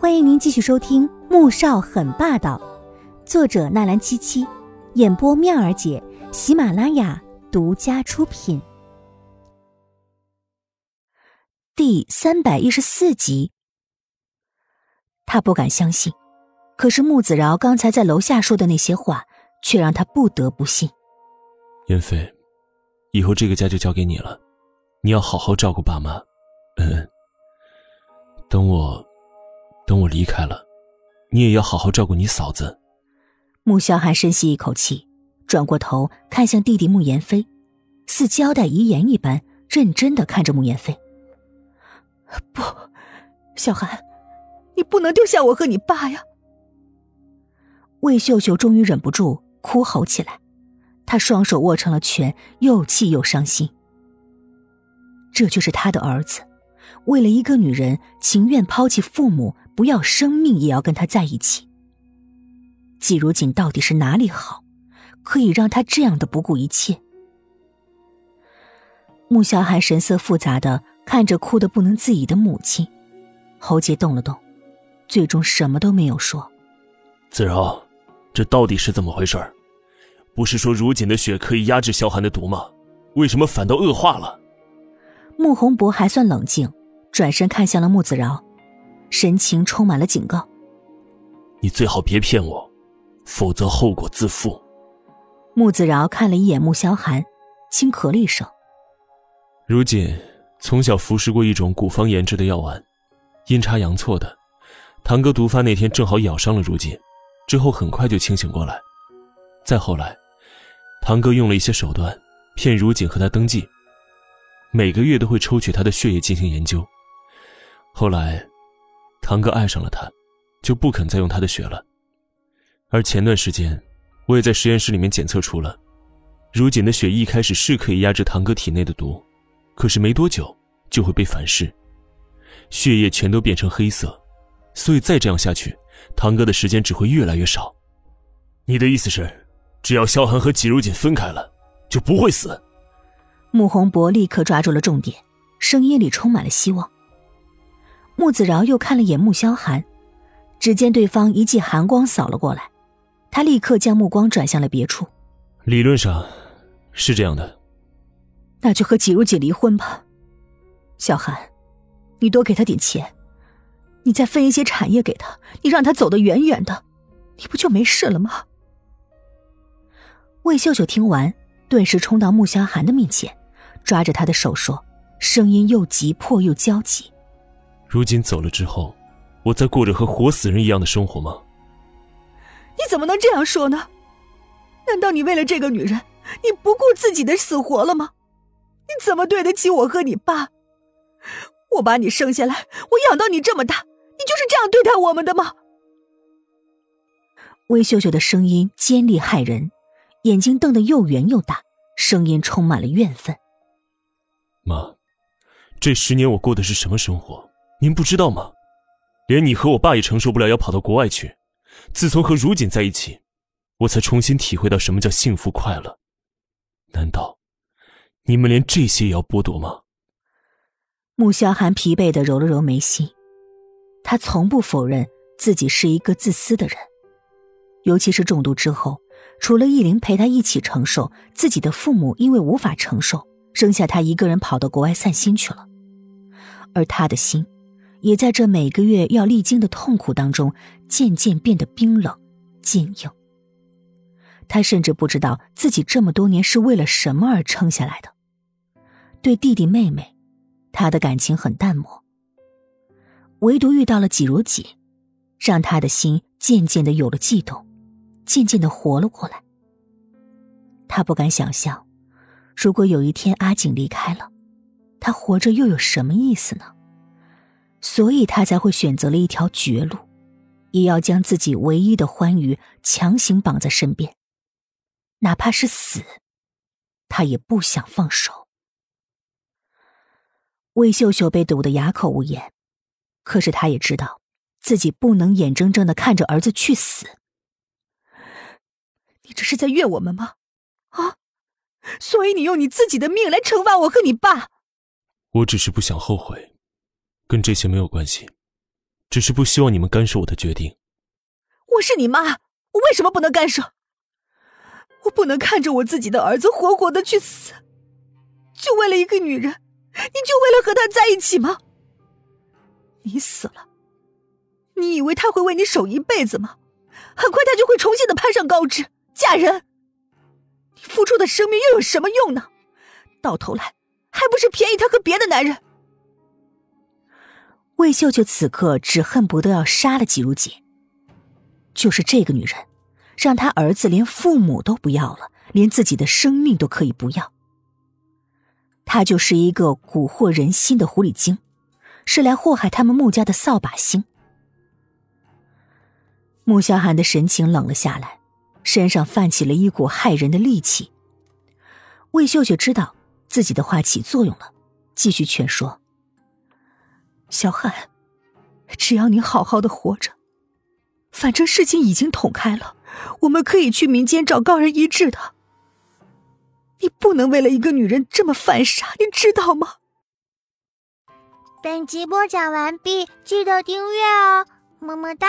欢迎您继续收听《穆少很霸道》，作者纳兰七七，演播妙儿姐，喜马拉雅独家出品。第三百一十四集，他不敢相信，可是穆子饶刚才在楼下说的那些话，却让他不得不信。燕飞，以后这个家就交给你了，你要好好照顾爸妈。嗯，等我。等我离开了，你也要好好照顾你嫂子。穆萧寒深吸一口气，转过头看向弟弟穆言飞，似交代遗言一般，认真的看着穆言飞。不，小寒，你不能丢下我和你爸呀！魏秀秀终于忍不住哭吼起来，她双手握成了拳，又气又伤心。这就是他的儿子，为了一个女人，情愿抛弃父母。不要生命也要跟他在一起。季如锦到底是哪里好，可以让他这样的不顾一切？穆萧寒神色复杂的看着哭得不能自已的母亲，喉结动了动，最终什么都没有说。子柔，这到底是怎么回事？不是说如锦的血可以压制萧寒的毒吗？为什么反倒恶化了？穆宏博还算冷静，转身看向了穆子饶。神情充满了警告：“你最好别骗我，否则后果自负。”穆子饶看了一眼穆萧寒，轻咳了一声：“如锦从小服食过一种古方研制的药丸，阴差阳错的，堂哥毒发那天正好咬伤了如锦，之后很快就清醒过来。再后来，堂哥用了一些手段骗如锦和他登记，每个月都会抽取他的血液进行研究。后来。”堂哥爱上了她，就不肯再用她的血了。而前段时间，我也在实验室里面检测出了，如锦的血一开始是可以压制堂哥体内的毒，可是没多久就会被反噬，血液全都变成黑色。所以再这样下去，堂哥的时间只会越来越少。你的意思是，只要萧寒和季如锦分开了，就不会死？穆宏博立刻抓住了重点，声音里充满了希望。穆子饶又看了眼穆萧寒，只见对方一记寒光扫了过来，他立刻将目光转向了别处。理论上是这样的，那就和季如姐离婚吧。小寒，你多给他点钱，你再分一些产业给他，你让他走得远远的，你不就没事了吗？魏秀秀听完，顿时冲到穆萧寒的面前，抓着他的手说，声音又急迫又焦急。如今走了之后，我在过着和活死人一样的生活吗？你怎么能这样说呢？难道你为了这个女人，你不顾自己的死活了吗？你怎么对得起我和你爸？我把你生下来，我养到你这么大，你就是这样对待我们的吗？魏秀秀的声音尖利骇人，眼睛瞪得又圆又大，声音充满了怨愤。妈，这十年我过的是什么生活？您不知道吗？连你和我爸也承受不了要跑到国外去。自从和如锦在一起，我才重新体会到什么叫幸福快乐。难道你们连这些也要剥夺吗？穆萧寒疲惫的揉了揉眉心，他从不否认自己是一个自私的人，尤其是中毒之后，除了易林陪他一起承受，自己的父母因为无法承受，扔下他一个人跑到国外散心去了，而他的心。也在这每个月要历经的痛苦当中，渐渐变得冰冷、坚硬。他甚至不知道自己这么多年是为了什么而撑下来的。对弟弟妹妹，他的感情很淡漠。唯独遇到了季如锦，让他的心渐渐的有了悸动，渐渐的活了过来。他不敢想象，如果有一天阿锦离开了，他活着又有什么意思呢？所以他才会选择了一条绝路，也要将自己唯一的欢愉强行绑在身边，哪怕是死，他也不想放手。魏秀秀被堵得哑口无言，可是她也知道，自己不能眼睁睁的看着儿子去死。你这是在怨我们吗？啊！所以你用你自己的命来惩罚我和你爸？我只是不想后悔。跟这些没有关系，只是不希望你们干涉我的决定。我是你妈，我为什么不能干涉？我不能看着我自己的儿子活活的去死，就为了一个女人，你就为了和他在一起吗？你死了，你以为他会为你守一辈子吗？很快他就会重新的攀上高枝，嫁人。你付出的生命又有什么用呢？到头来还不是便宜他和别的男人？魏秀秀此刻只恨不得要杀了季如锦。就是这个女人，让她儿子连父母都不要了，连自己的生命都可以不要。她就是一个蛊惑人心的狐狸精，是来祸害他们穆家的扫把星。穆萧寒的神情冷了下来，身上泛起了一股骇人的戾气。魏秀秀知道自己的话起作用了，继续劝说：“小韩，只要你好好的活着，反正事情已经捅开了，我们可以去民间找高人医治的。你不能为了一个女人这么犯傻，你知道吗？”本集播讲完毕，记得订阅哦，么么哒。